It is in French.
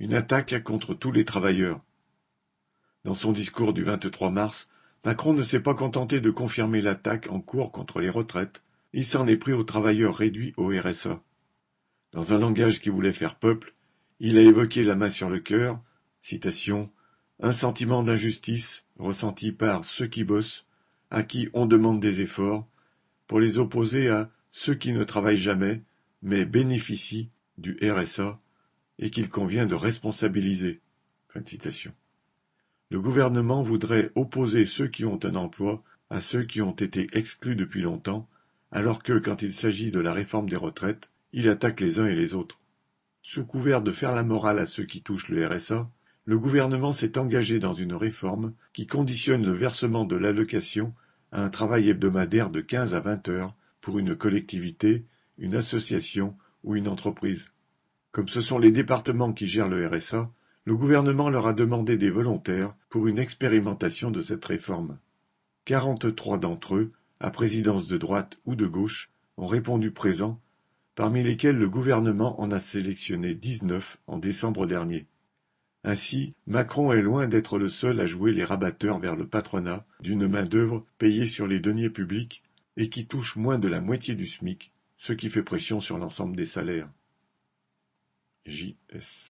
une attaque contre tous les travailleurs. Dans son discours du 23 mars, Macron ne s'est pas contenté de confirmer l'attaque en cours contre les retraites, il s'en est pris aux travailleurs réduits au RSA. Dans un langage qui voulait faire peuple, il a évoqué la main sur le cœur, citation, un sentiment d'injustice ressenti par ceux qui bossent, à qui on demande des efforts, pour les opposer à ceux qui ne travaillent jamais, mais bénéficient du RSA et qu'il convient de responsabiliser. Le gouvernement voudrait opposer ceux qui ont un emploi à ceux qui ont été exclus depuis longtemps, alors que, quand il s'agit de la réforme des retraites, il attaque les uns et les autres. Sous couvert de faire la morale à ceux qui touchent le RSA, le gouvernement s'est engagé dans une réforme qui conditionne le versement de l'allocation à un travail hebdomadaire de quinze à vingt heures pour une collectivité, une association ou une entreprise. Comme ce sont les départements qui gèrent le RSA, le gouvernement leur a demandé des volontaires pour une expérimentation de cette réforme. Quarante-trois d'entre eux, à présidence de droite ou de gauche, ont répondu présents, parmi lesquels le gouvernement en a sélectionné dix-neuf en décembre dernier. Ainsi, Macron est loin d'être le seul à jouer les rabatteurs vers le patronat d'une main-d'œuvre payée sur les deniers publics et qui touche moins de la moitié du SMIC, ce qui fait pression sur l'ensemble des salaires. J.S.